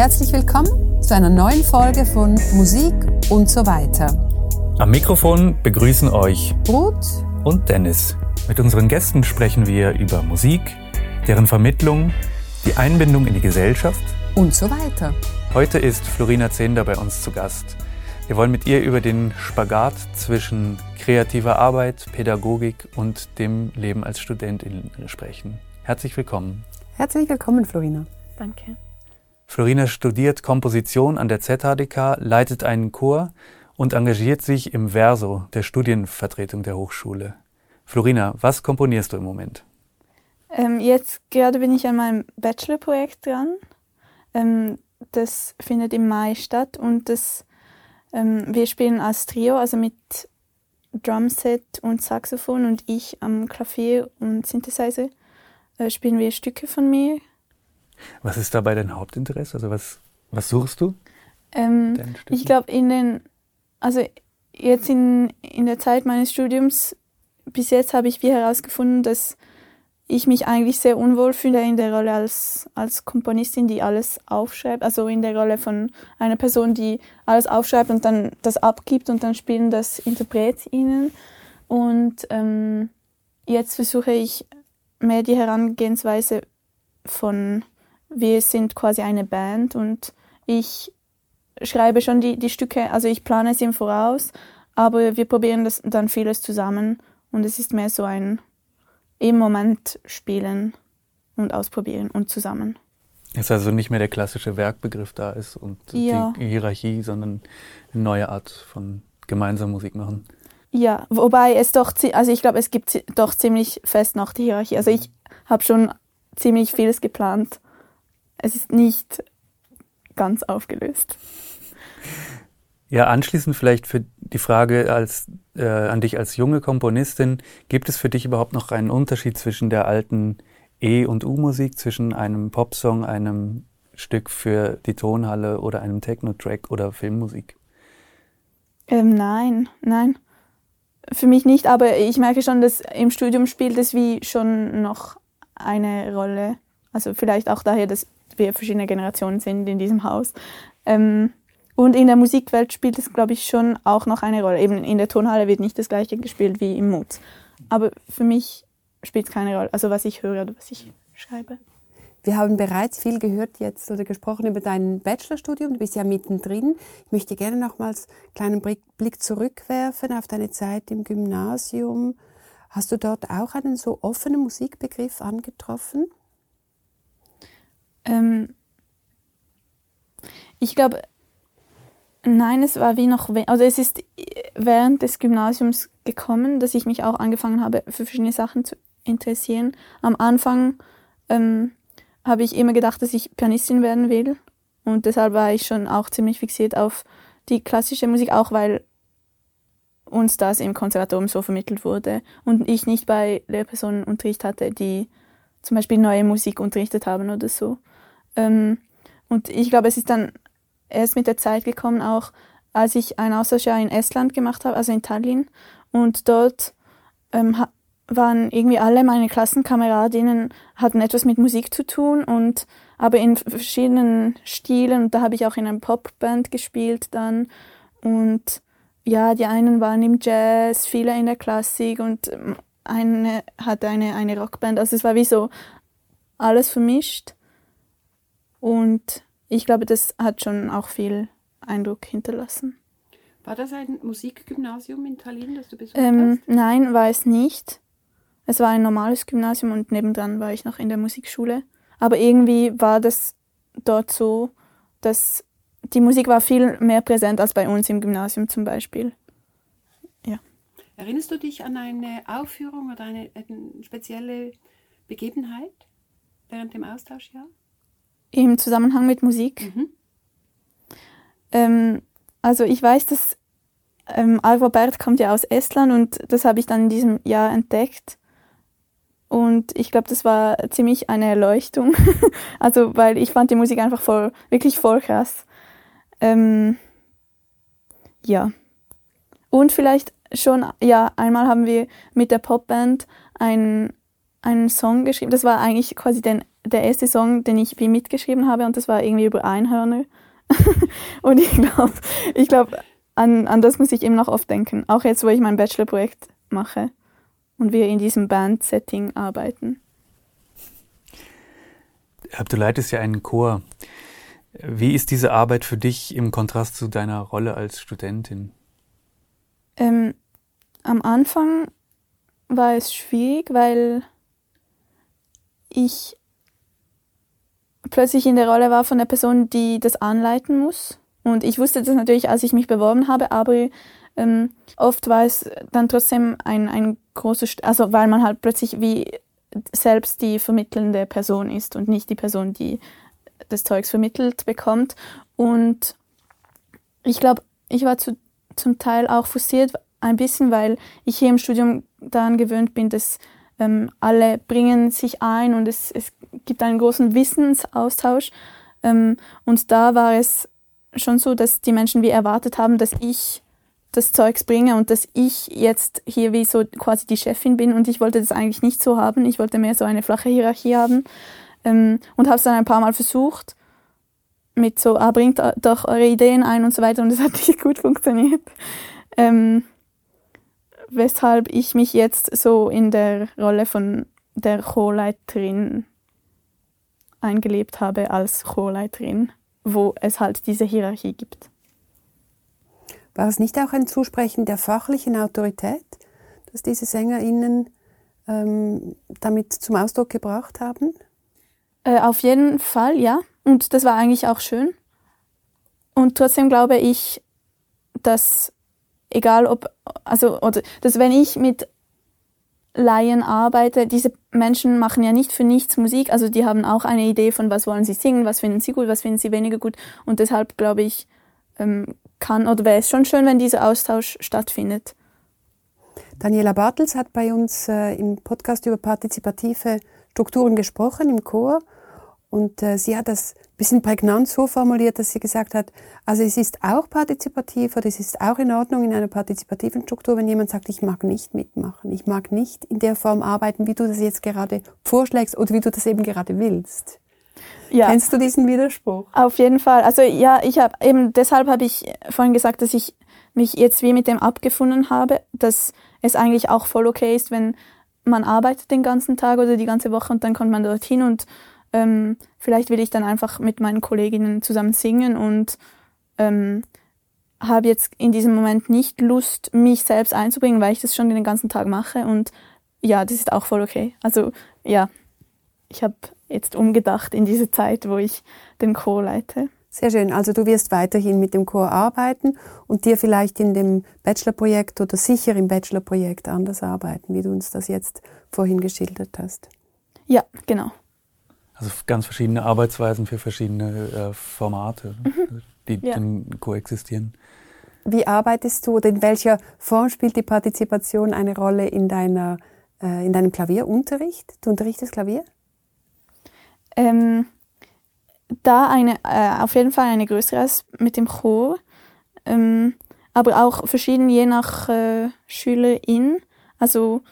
Herzlich willkommen zu einer neuen Folge von Musik und so weiter. Am Mikrofon begrüßen euch Ruth und Dennis. Mit unseren Gästen sprechen wir über Musik, deren Vermittlung, die Einbindung in die Gesellschaft und so weiter. Heute ist Florina Zehnder bei uns zu Gast. Wir wollen mit ihr über den Spagat zwischen kreativer Arbeit, Pädagogik und dem Leben als Studentin sprechen. Herzlich willkommen. Herzlich willkommen, Florina. Danke. Florina studiert Komposition an der ZHDK, leitet einen Chor und engagiert sich im Verso, der Studienvertretung der Hochschule. Florina, was komponierst du im Moment? Ähm, jetzt gerade bin ich an meinem Bachelorprojekt dran. Ähm, das findet im Mai statt und das, ähm, wir spielen als Trio, also mit Drumset und Saxophon und ich am Klavier und Synthesizer äh, spielen wir Stücke von mir. Was ist dabei dein Hauptinteresse? Also was, was suchst du? Ähm, ich glaube in den, also jetzt in, in der Zeit meines Studiums bis jetzt habe ich wie herausgefunden, dass ich mich eigentlich sehr unwohl fühle in der Rolle als, als Komponistin, die alles aufschreibt. Also in der Rolle von einer Person, die alles aufschreibt und dann das abgibt und dann spielen das InterpretInnen. Und ähm, jetzt versuche ich mehr die Herangehensweise von, wir sind quasi eine Band und ich schreibe schon die, die Stücke, also ich plane sie im Voraus, aber wir probieren das dann vieles zusammen und es ist mehr so ein im Moment spielen und ausprobieren und zusammen. Ist also nicht mehr der klassische Werkbegriff da ist und ja. die Hierarchie, sondern eine neue Art von gemeinsam Musik machen. Ja, wobei es doch, also ich glaube, es gibt doch ziemlich fest noch die Hierarchie. Also ich habe schon ziemlich vieles geplant. Es ist nicht ganz aufgelöst. Ja, anschließend vielleicht für die Frage als, äh, an dich als junge Komponistin, gibt es für dich überhaupt noch einen Unterschied zwischen der alten E- und U-Musik, zwischen einem Popsong, einem Stück für die Tonhalle oder einem Techno-Track oder Filmmusik? Ähm, nein, nein. Für mich nicht, aber ich merke schon, dass im Studium spielt es wie schon noch eine Rolle. Also vielleicht auch daher, dass wir verschiedene Generationen sind in diesem Haus. Ähm, und in der Musikwelt spielt es, glaube ich, schon auch noch eine Rolle. Eben in der Tonhalle wird nicht das gleiche gespielt wie im Mut. Aber für mich spielt es keine Rolle, also was ich höre oder was ich schreibe. Wir haben bereits viel gehört jetzt oder gesprochen über dein Bachelorstudium. Du bist ja mittendrin. Ich möchte gerne nochmals einen kleinen Blick zurückwerfen auf deine Zeit im Gymnasium. Hast du dort auch einen so offenen Musikbegriff angetroffen? Ähm, ich glaube, Nein, es war wie noch, also es ist während des Gymnasiums gekommen, dass ich mich auch angefangen habe, für verschiedene Sachen zu interessieren. Am Anfang ähm, habe ich immer gedacht, dass ich Pianistin werden will und deshalb war ich schon auch ziemlich fixiert auf die klassische Musik, auch weil uns das im Konservatorium so vermittelt wurde und ich nicht bei Lehrpersonen Unterricht hatte, die zum Beispiel neue Musik unterrichtet haben oder so. Ähm, und ich glaube, es ist dann erst mit der Zeit gekommen, auch als ich ein Austauschjahr in Estland gemacht habe, also in Tallinn. Und dort ähm, waren irgendwie alle meine Klassenkameradinnen hatten etwas mit Musik zu tun und aber in verschiedenen Stilen. Und da habe ich auch in einer Popband gespielt dann. Und ja, die einen waren im Jazz, viele in der Klassik und ähm, eine hatte eine, eine Rockband. Also es war wie so alles vermischt. Und ich glaube, das hat schon auch viel Eindruck hinterlassen. War das ein Musikgymnasium in Tallinn, das du besucht ähm, hast? Nein, war es nicht. Es war ein normales Gymnasium und nebendran war ich noch in der Musikschule. Aber irgendwie war das dort so, dass die Musik war viel mehr präsent als bei uns im Gymnasium zum Beispiel. Ja. Erinnerst du dich an eine Aufführung oder eine, eine spezielle Begebenheit während dem Austauschjahr? Im Zusammenhang mit Musik? Mhm. Ähm, also ich weiß, dass ähm, Alvar Bert kommt ja aus Estland und das habe ich dann in diesem Jahr entdeckt. Und ich glaube, das war ziemlich eine Erleuchtung. also, weil ich fand die Musik einfach voll, wirklich voll krass. Ähm, ja. Und vielleicht schon, ja, einmal haben wir mit der Popband einen, einen Song geschrieben. Das war eigentlich quasi den der erste Song, den ich wie mitgeschrieben habe und das war irgendwie über Einhörner. und ich glaube, ich glaube, an, an das muss ich eben noch oft denken. Auch jetzt, wo ich mein Bachelorprojekt mache und wir in diesem Band-Setting arbeiten. Du leitest ja einen Chor. Wie ist diese Arbeit für dich im Kontrast zu deiner Rolle als Studentin? Ähm, am Anfang war es schwierig, weil ich plötzlich in der Rolle war von der Person, die das anleiten muss. Und ich wusste das natürlich, als ich mich beworben habe, aber ähm, oft war es dann trotzdem ein, ein großes, also weil man halt plötzlich wie selbst die vermittelnde Person ist und nicht die Person, die das Zeugs vermittelt bekommt. Und ich glaube, ich war zu, zum Teil auch frustriert, ein bisschen, weil ich hier im Studium daran gewöhnt bin, dass ähm, alle bringen sich ein und es, es gibt einen großen Wissensaustausch. Ähm, und da war es schon so, dass die Menschen wie erwartet haben, dass ich das Zeugs bringe und dass ich jetzt hier wie so quasi die Chefin bin und ich wollte das eigentlich nicht so haben. Ich wollte mehr so eine flache Hierarchie haben ähm, und habe es dann ein paar Mal versucht mit so, ah, bringt doch eure Ideen ein und so weiter und es hat nicht gut funktioniert. Ähm, weshalb ich mich jetzt so in der Rolle von der Chorleiterin eingelebt habe als Chorleiterin, wo es halt diese Hierarchie gibt. War es nicht auch ein Zusprechen der fachlichen Autorität, dass diese SängerInnen ähm, damit zum Ausdruck gebracht haben? Äh, auf jeden Fall, ja. Und das war eigentlich auch schön. Und trotzdem glaube ich, dass egal ob, also, oder, dass wenn ich mit Laien arbeite, diese Menschen machen ja nicht für nichts Musik, also die haben auch eine Idee von, was wollen sie singen, was finden sie gut, was finden sie weniger gut. Und deshalb glaube ich, ähm, kann oder wäre es schon schön, wenn dieser Austausch stattfindet. Daniela Bartels hat bei uns äh, im Podcast über partizipative Strukturen gesprochen im Chor und äh, sie hat das bisschen prägnant so formuliert, dass sie gesagt hat, also es ist auch partizipativ oder es ist auch in Ordnung in einer partizipativen Struktur, wenn jemand sagt, ich mag nicht mitmachen, ich mag nicht in der Form arbeiten, wie du das jetzt gerade vorschlägst oder wie du das eben gerade willst. Ja. Kennst du diesen Widerspruch? Auf jeden Fall. Also ja, ich habe eben deshalb habe ich vorhin gesagt, dass ich mich jetzt wie mit dem abgefunden habe, dass es eigentlich auch voll okay ist, wenn man arbeitet den ganzen Tag oder die ganze Woche und dann kommt man dorthin und ähm, vielleicht will ich dann einfach mit meinen Kolleginnen zusammen singen und ähm, habe jetzt in diesem Moment nicht Lust, mich selbst einzubringen, weil ich das schon den ganzen Tag mache und ja, das ist auch voll okay. Also ja, ich habe jetzt umgedacht in diese Zeit, wo ich den Chor leite. Sehr schön. Also du wirst weiterhin mit dem Chor arbeiten und dir vielleicht in dem Bachelorprojekt oder sicher im Bachelorprojekt anders arbeiten, wie du uns das jetzt vorhin geschildert hast. Ja, genau. Also ganz verschiedene Arbeitsweisen für verschiedene äh, Formate, mhm. die ja. dann koexistieren. Wie arbeitest du oder in welcher Form spielt die Partizipation eine Rolle in, deiner, äh, in deinem Klavierunterricht? Du unterrichtest Klavier? Ähm, da eine, äh, auf jeden Fall eine größere als mit dem Chor, ähm, aber auch verschieden je nach äh, Schülerin. Also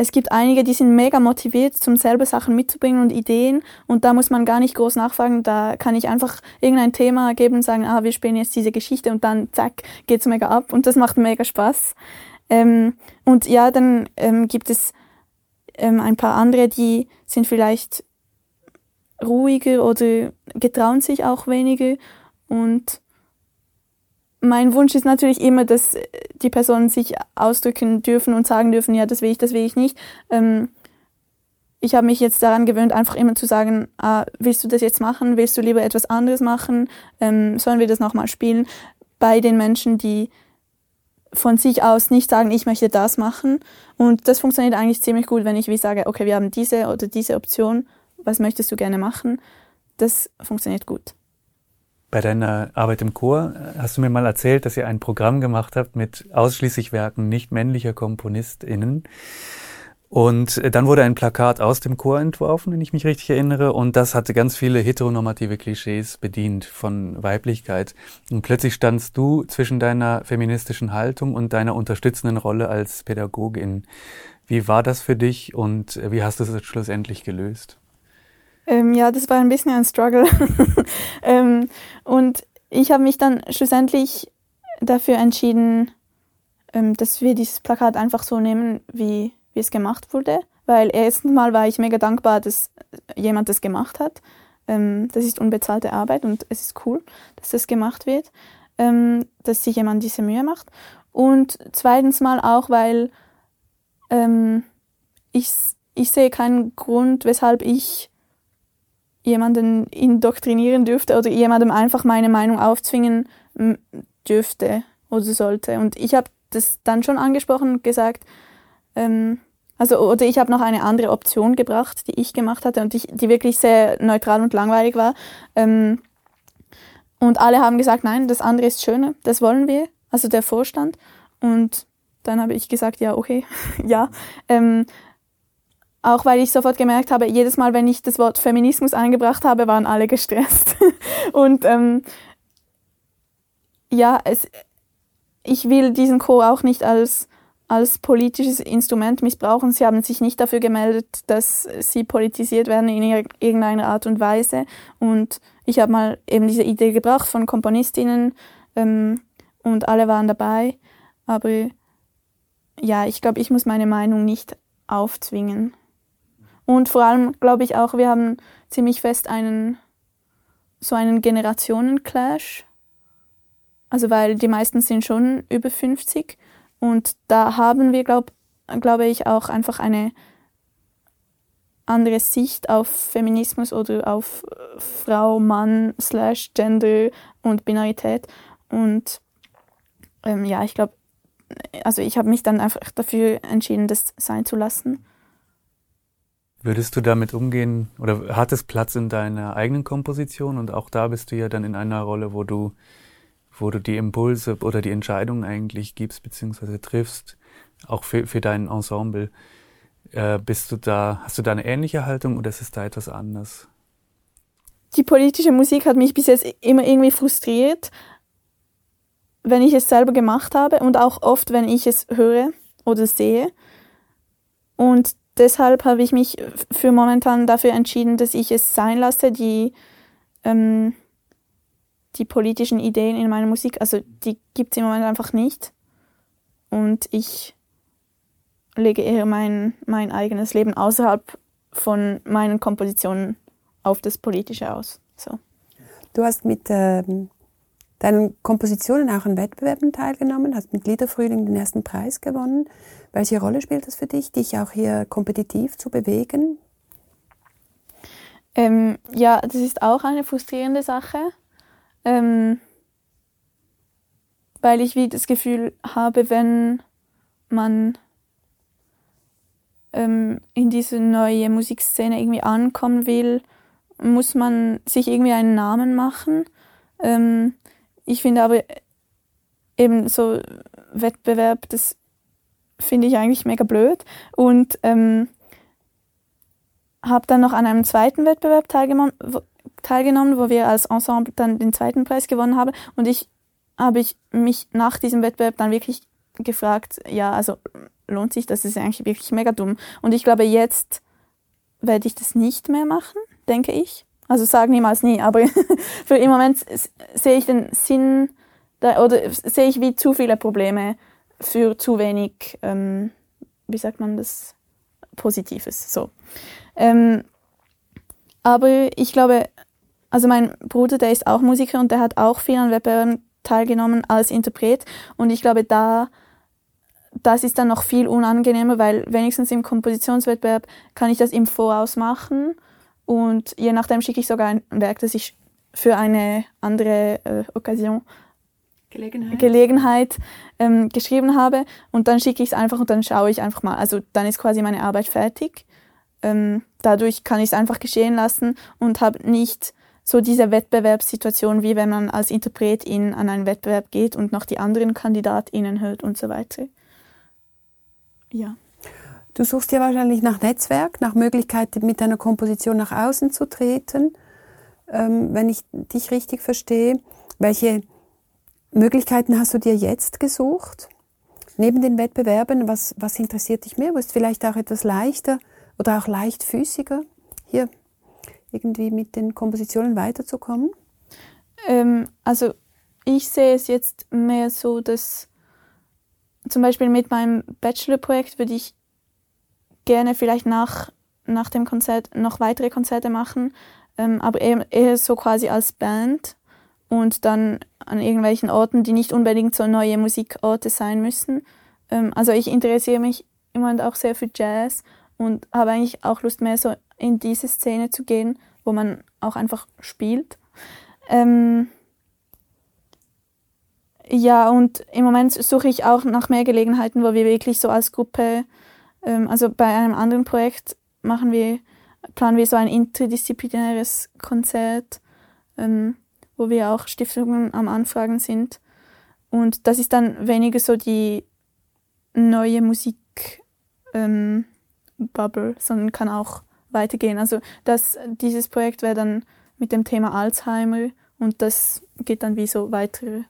es gibt einige, die sind mega motiviert, zum selber Sachen mitzubringen und Ideen. Und da muss man gar nicht groß nachfragen. Da kann ich einfach irgendein Thema geben und sagen, ah, wir spielen jetzt diese Geschichte und dann zack, geht's mega ab. Und das macht mega Spaß. Ähm, und ja, dann ähm, gibt es ähm, ein paar andere, die sind vielleicht ruhiger oder getrauen sich auch weniger. Und mein Wunsch ist natürlich immer, dass die Personen sich ausdrücken dürfen und sagen dürfen, ja, das will ich, das will ich nicht. Ähm, ich habe mich jetzt daran gewöhnt, einfach immer zu sagen, ah, willst du das jetzt machen? Willst du lieber etwas anderes machen? Ähm, sollen wir das nochmal spielen? Bei den Menschen, die von sich aus nicht sagen, ich möchte das machen. Und das funktioniert eigentlich ziemlich gut, wenn ich wie sage, okay, wir haben diese oder diese Option, was möchtest du gerne machen? Das funktioniert gut. Bei deiner Arbeit im Chor hast du mir mal erzählt, dass ihr ein Programm gemacht habt mit ausschließlich Werken nicht männlicher KomponistInnen. Und äh, dann wurde ein Plakat aus dem Chor entworfen, wenn ich mich richtig erinnere, und das hatte ganz viele heteronormative Klischees bedient von Weiblichkeit. Und plötzlich standst du zwischen deiner feministischen Haltung und deiner unterstützenden Rolle als Pädagogin. Wie war das für dich und äh, wie hast du es schlussendlich gelöst? Ähm, ja, das war ein bisschen ein Struggle. ähm, und ich habe mich dann schlussendlich dafür entschieden, ähm, dass wir dieses Plakat einfach so nehmen, wie, wie es gemacht wurde. Weil erstens mal war ich mega dankbar, dass jemand das gemacht hat. Ähm, das ist unbezahlte Arbeit und es ist cool, dass das gemacht wird, ähm, dass sich jemand diese Mühe macht. Und zweitens mal auch, weil ähm, ich, ich sehe keinen Grund, weshalb ich jemanden indoktrinieren dürfte oder jemandem einfach meine Meinung aufzwingen dürfte oder sollte. Und ich habe das dann schon angesprochen und gesagt, ähm, also oder ich habe noch eine andere Option gebracht, die ich gemacht hatte und die, die wirklich sehr neutral und langweilig war. Ähm, und alle haben gesagt, nein, das andere ist schöner, das wollen wir, also der Vorstand. Und dann habe ich gesagt, ja, okay, ja. Ähm, auch weil ich sofort gemerkt habe, jedes Mal, wenn ich das Wort Feminismus eingebracht habe, waren alle gestresst. und ähm, ja, es, ich will diesen Chor auch nicht als, als politisches Instrument missbrauchen. Sie haben sich nicht dafür gemeldet, dass sie politisiert werden in irgendeiner Art und Weise. Und ich habe mal eben diese Idee gebracht von Komponistinnen ähm, und alle waren dabei. Aber ja, ich glaube, ich muss meine Meinung nicht aufzwingen. Und vor allem glaube ich auch, wir haben ziemlich fest einen so einen Generationenclash. Also weil die meisten sind schon über 50 und da haben wir, glaube glaube ich, auch einfach eine andere Sicht auf Feminismus oder auf Frau, Mann, slash Gender und Binarität. Und ähm, ja, ich glaube, also ich habe mich dann einfach dafür entschieden, das sein zu lassen. Würdest du damit umgehen oder hat es Platz in deiner eigenen Komposition und auch da bist du ja dann in einer Rolle, wo du, wo du die Impulse oder die Entscheidungen eigentlich gibst bzw. triffst, auch für, für dein Ensemble. Äh, bist du da, hast du da eine ähnliche Haltung oder ist es da etwas anders? Die politische Musik hat mich bis jetzt immer irgendwie frustriert, wenn ich es selber gemacht habe und auch oft, wenn ich es höre oder sehe. Und deshalb habe ich mich für momentan dafür entschieden, dass ich es sein lasse, die, ähm, die politischen Ideen in meiner Musik, also die gibt es im Moment einfach nicht. Und ich lege eher mein, mein eigenes Leben außerhalb von meinen Kompositionen auf das Politische aus. So. Du hast mit ähm, deinen Kompositionen auch an Wettbewerben teilgenommen, hast mit Liederfrühling den ersten Preis gewonnen. Welche Rolle spielt das für dich, dich auch hier kompetitiv zu bewegen? Ähm, ja, das ist auch eine frustrierende Sache, ähm, weil ich wie das Gefühl habe, wenn man ähm, in diese neue Musikszene irgendwie ankommen will, muss man sich irgendwie einen Namen machen. Ähm, ich finde aber eben so Wettbewerb, das finde ich eigentlich mega blöd. Und ähm, habe dann noch an einem zweiten Wettbewerb teilgenommen, wo, teilgenommen, wo wir als Ensemble dann den zweiten Preis gewonnen haben. Und ich habe ich mich nach diesem Wettbewerb dann wirklich gefragt, ja, also lohnt sich das? ist eigentlich wirklich mega dumm. Und ich glaube, jetzt werde ich das nicht mehr machen, denke ich. Also sag niemals nie, aber für im Moment sehe ich den Sinn da, oder sehe ich wie zu viele Probleme für zu wenig, ähm, wie sagt man das, Positives. So. Ähm, aber ich glaube, also mein Bruder, der ist auch Musiker und der hat auch viel an Wettbewerben teilgenommen als Interpret und ich glaube, da das ist dann noch viel unangenehmer, weil wenigstens im Kompositionswettbewerb kann ich das im Voraus machen und je nachdem schicke ich sogar ein Werk, das ich für eine andere äh, Occasion Gelegenheit, Gelegenheit ähm, geschrieben habe und dann schicke ich es einfach und dann schaue ich einfach mal. Also dann ist quasi meine Arbeit fertig. Ähm, dadurch kann ich es einfach geschehen lassen und habe nicht so diese Wettbewerbssituation, wie wenn man als Interpretin an einen Wettbewerb geht und noch die anderen KandidatInnen hört und so weiter. Ja. Du suchst ja wahrscheinlich nach Netzwerk, nach Möglichkeiten, mit deiner Komposition nach außen zu treten. Ähm, wenn ich dich richtig verstehe, welche Möglichkeiten hast du dir jetzt gesucht? Neben den Wettbewerben, was, was interessiert dich mehr? Wo ist vielleicht auch etwas leichter oder auch leichtfüßiger? Hier irgendwie mit den Kompositionen weiterzukommen? Ähm, also ich sehe es jetzt mehr so, dass zum Beispiel mit meinem Bachelorprojekt würde ich gerne vielleicht nach, nach dem Konzert noch weitere Konzerte machen, ähm, aber eher, eher so quasi als Band und dann an irgendwelchen Orten, die nicht unbedingt so neue Musikorte sein müssen. Ähm, also ich interessiere mich im Moment auch sehr für Jazz und habe eigentlich auch Lust mehr so in diese Szene zu gehen, wo man auch einfach spielt. Ähm, ja, und im Moment suche ich auch nach mehr Gelegenheiten, wo wir wirklich so als Gruppe, also bei einem anderen Projekt machen wir, planen wir so ein interdisziplinäres Konzert, ähm, wo wir auch Stiftungen am Anfragen sind. Und das ist dann weniger so die neue Musik ähm, Bubble, sondern kann auch weitergehen. Also das, dieses Projekt wäre dann mit dem Thema Alzheimer und das geht dann wie so weiter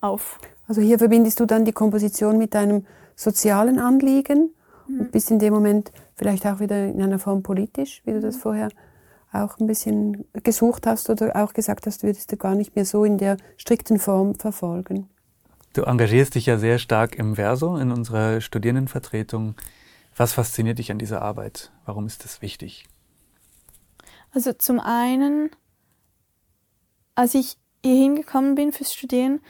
auf. Also hier verbindest du dann die Komposition mit deinem sozialen Anliegen. Und bist in dem Moment vielleicht auch wieder in einer Form politisch, wie du das mhm. vorher auch ein bisschen gesucht hast oder auch gesagt hast, würdest du gar nicht mehr so in der strikten Form verfolgen. Du engagierst dich ja sehr stark im Verso in unserer Studierendenvertretung. Was fasziniert dich an dieser Arbeit? Warum ist das wichtig? Also zum einen, als ich hier hingekommen bin fürs Studieren,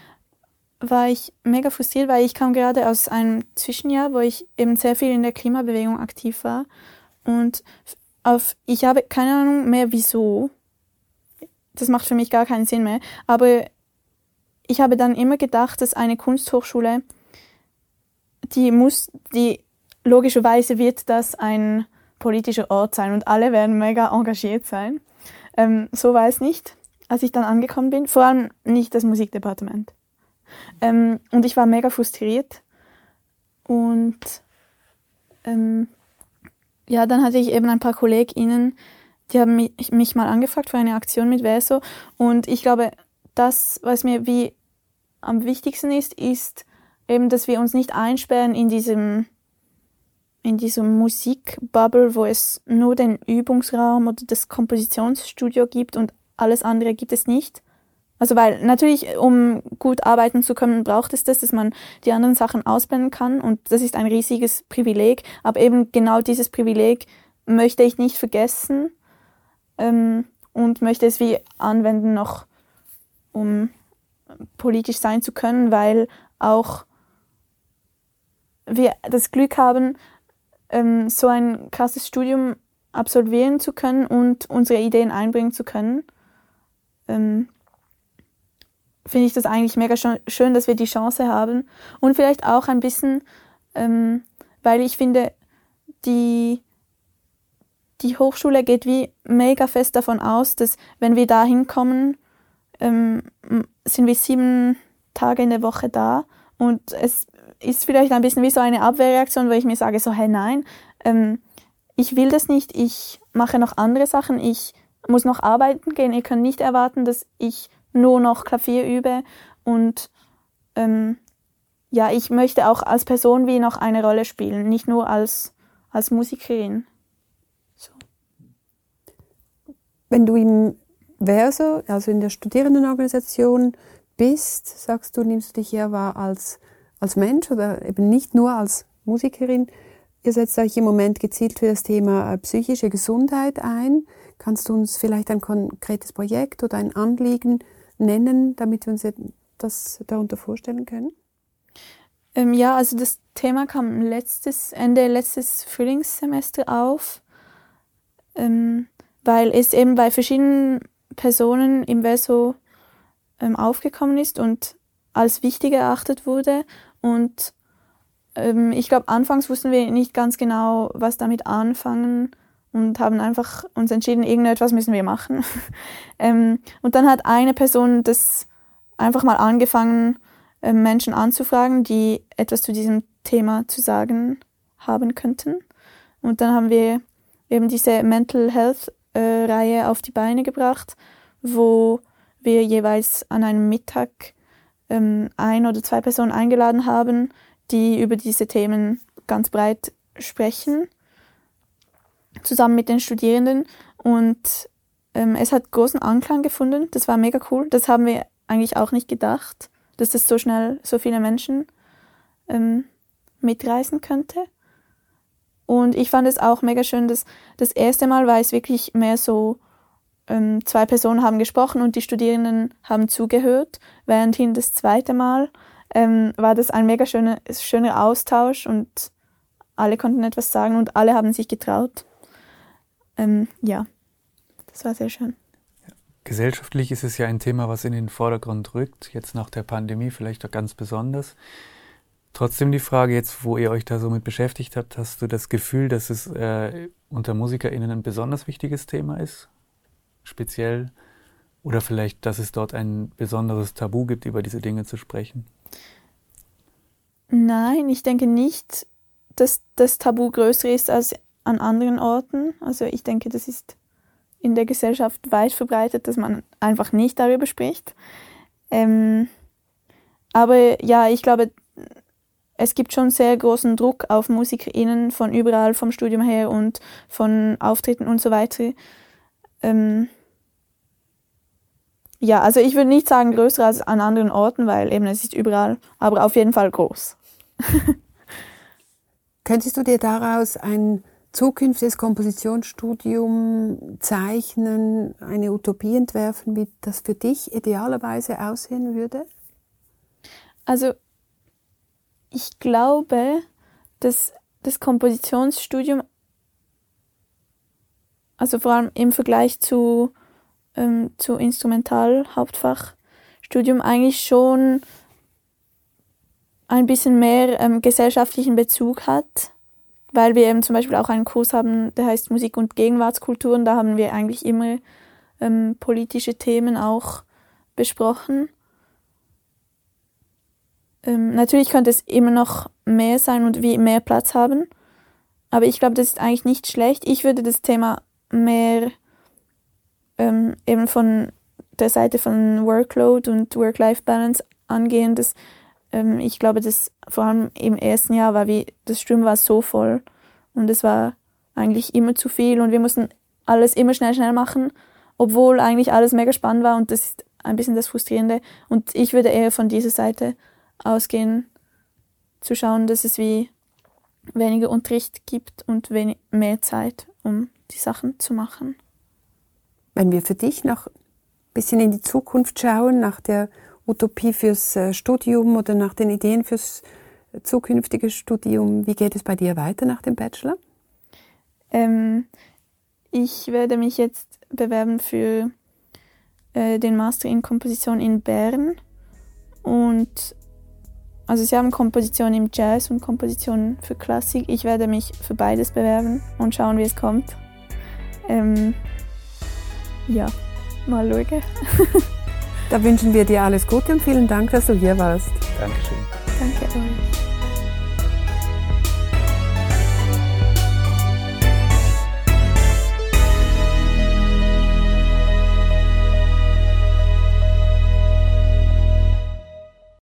war ich mega frustriert, weil ich kam gerade aus einem Zwischenjahr, wo ich eben sehr viel in der Klimabewegung aktiv war. Und auf, ich habe keine Ahnung mehr wieso. Das macht für mich gar keinen Sinn mehr. Aber ich habe dann immer gedacht, dass eine Kunsthochschule, die muss, die logischerweise wird das ein politischer Ort sein und alle werden mega engagiert sein. Ähm, so war es nicht, als ich dann angekommen bin. Vor allem nicht das Musikdepartement. Ähm, und ich war mega frustriert. Und ähm, ja, dann hatte ich eben ein paar KollegInnen, die haben mich, mich mal angefragt für eine Aktion mit Verso. Und ich glaube, das, was mir wie am wichtigsten ist, ist eben, dass wir uns nicht einsperren in diesem in diesem Musikbubble, wo es nur den Übungsraum oder das Kompositionsstudio gibt und alles andere gibt es nicht, also weil natürlich, um gut arbeiten zu können, braucht es das, dass man die anderen Sachen ausblenden kann und das ist ein riesiges Privileg. Aber eben genau dieses Privileg möchte ich nicht vergessen ähm, und möchte es wie anwenden noch, um politisch sein zu können, weil auch wir das Glück haben, ähm, so ein krasses Studium absolvieren zu können und unsere Ideen einbringen zu können. Ähm, finde ich das eigentlich mega schön, dass wir die Chance haben. Und vielleicht auch ein bisschen, ähm, weil ich finde, die, die Hochschule geht wie mega fest davon aus, dass wenn wir da hinkommen, ähm, sind wir sieben Tage in der Woche da. Und es ist vielleicht ein bisschen wie so eine Abwehrreaktion, wo ich mir sage, so, hey, nein, ähm, ich will das nicht, ich mache noch andere Sachen, ich muss noch arbeiten gehen, ihr könnt nicht erwarten, dass ich nur noch Klavier übe und ähm, ja, ich möchte auch als Person wie noch eine Rolle spielen, nicht nur als, als Musikerin. So. Wenn du im Verso, also in der Studierendenorganisation bist, sagst du, nimmst du dich eher wahr als, als Mensch oder eben nicht nur als Musikerin. Ihr setzt euch im Moment gezielt für das Thema äh, psychische Gesundheit ein. Kannst du uns vielleicht ein konkretes Projekt oder ein Anliegen nennen, damit wir uns das darunter vorstellen können? Ähm, ja, also das Thema kam letztes, Ende letztes Frühlingssemester auf, ähm, weil es eben bei verschiedenen Personen im Verso ähm, aufgekommen ist und als wichtig erachtet wurde. Und ähm, ich glaube, anfangs wussten wir nicht ganz genau, was damit anfangen und haben einfach uns entschieden, irgendetwas müssen wir machen. ähm, und dann hat eine Person das einfach mal angefangen, äh, Menschen anzufragen, die etwas zu diesem Thema zu sagen haben könnten. Und dann haben wir eben diese Mental Health äh, Reihe auf die Beine gebracht, wo wir jeweils an einem Mittag ähm, ein oder zwei Personen eingeladen haben, die über diese Themen ganz breit sprechen zusammen mit den Studierenden und ähm, es hat großen Anklang gefunden. Das war mega cool. Das haben wir eigentlich auch nicht gedacht, dass das so schnell so viele Menschen ähm, mitreisen könnte. Und ich fand es auch mega schön, dass das erste Mal war es wirklich mehr so, ähm, zwei Personen haben gesprochen und die Studierenden haben zugehört, währendhin das zweite Mal ähm, war das ein mega schöner, schöner Austausch und alle konnten etwas sagen und alle haben sich getraut. Ähm, ja, das war sehr schön. Gesellschaftlich ist es ja ein Thema, was in den Vordergrund rückt, jetzt nach der Pandemie vielleicht auch ganz besonders. Trotzdem die Frage jetzt, wo ihr euch da so mit beschäftigt habt, hast du das Gefühl, dass es äh, unter MusikerInnen ein besonders wichtiges Thema ist? Speziell? Oder vielleicht, dass es dort ein besonderes Tabu gibt, über diese Dinge zu sprechen? Nein, ich denke nicht, dass das Tabu größer ist als an anderen Orten. Also ich denke, das ist in der Gesellschaft weit verbreitet, dass man einfach nicht darüber spricht. Ähm, aber ja, ich glaube, es gibt schon sehr großen Druck auf MusikerInnen von überall, vom Studium her und von Auftritten und so weiter. Ähm, ja, also ich würde nicht sagen größer als an anderen Orten, weil eben es ist überall, aber auf jeden Fall groß. Könntest du dir daraus ein zukünftiges Kompositionsstudium zeichnen, eine Utopie entwerfen, wie das für dich idealerweise aussehen würde? Also ich glaube, dass das Kompositionsstudium, also vor allem im Vergleich zu, ähm, zu Instrumental-Hauptfachstudium, eigentlich schon ein bisschen mehr ähm, gesellschaftlichen Bezug hat weil wir eben zum Beispiel auch einen Kurs haben, der heißt Musik und Gegenwartskulturen. Da haben wir eigentlich immer ähm, politische Themen auch besprochen. Ähm, natürlich könnte es immer noch mehr sein und wir mehr Platz haben. Aber ich glaube, das ist eigentlich nicht schlecht. Ich würde das Thema mehr ähm, eben von der Seite von Workload und Work-Life-Balance angehen, dass ähm, ich glaube, dass vor allem im ersten Jahr war wie, das Studium war so voll und es war eigentlich immer zu viel und wir mussten alles immer schnell, schnell machen, obwohl eigentlich alles mega spannend war und das ist ein bisschen das Frustrierende. Und ich würde eher von dieser Seite ausgehen, zu schauen, dass es wie weniger Unterricht gibt und mehr Zeit, um die Sachen zu machen. Wenn wir für dich noch ein bisschen in die Zukunft schauen, nach der Utopie fürs äh, Studium oder nach den Ideen fürs zukünftige Studium. Wie geht es bei dir weiter nach dem Bachelor? Ähm, ich werde mich jetzt bewerben für äh, den Master in Komposition in Bern. Und also sie haben Komposition im Jazz und Komposition für Klassik. Ich werde mich für beides bewerben und schauen, wie es kommt. Ähm, ja, mal schauen. Da wünschen wir dir alles Gute und vielen Dank, dass du hier warst. Dankeschön. Danke euch.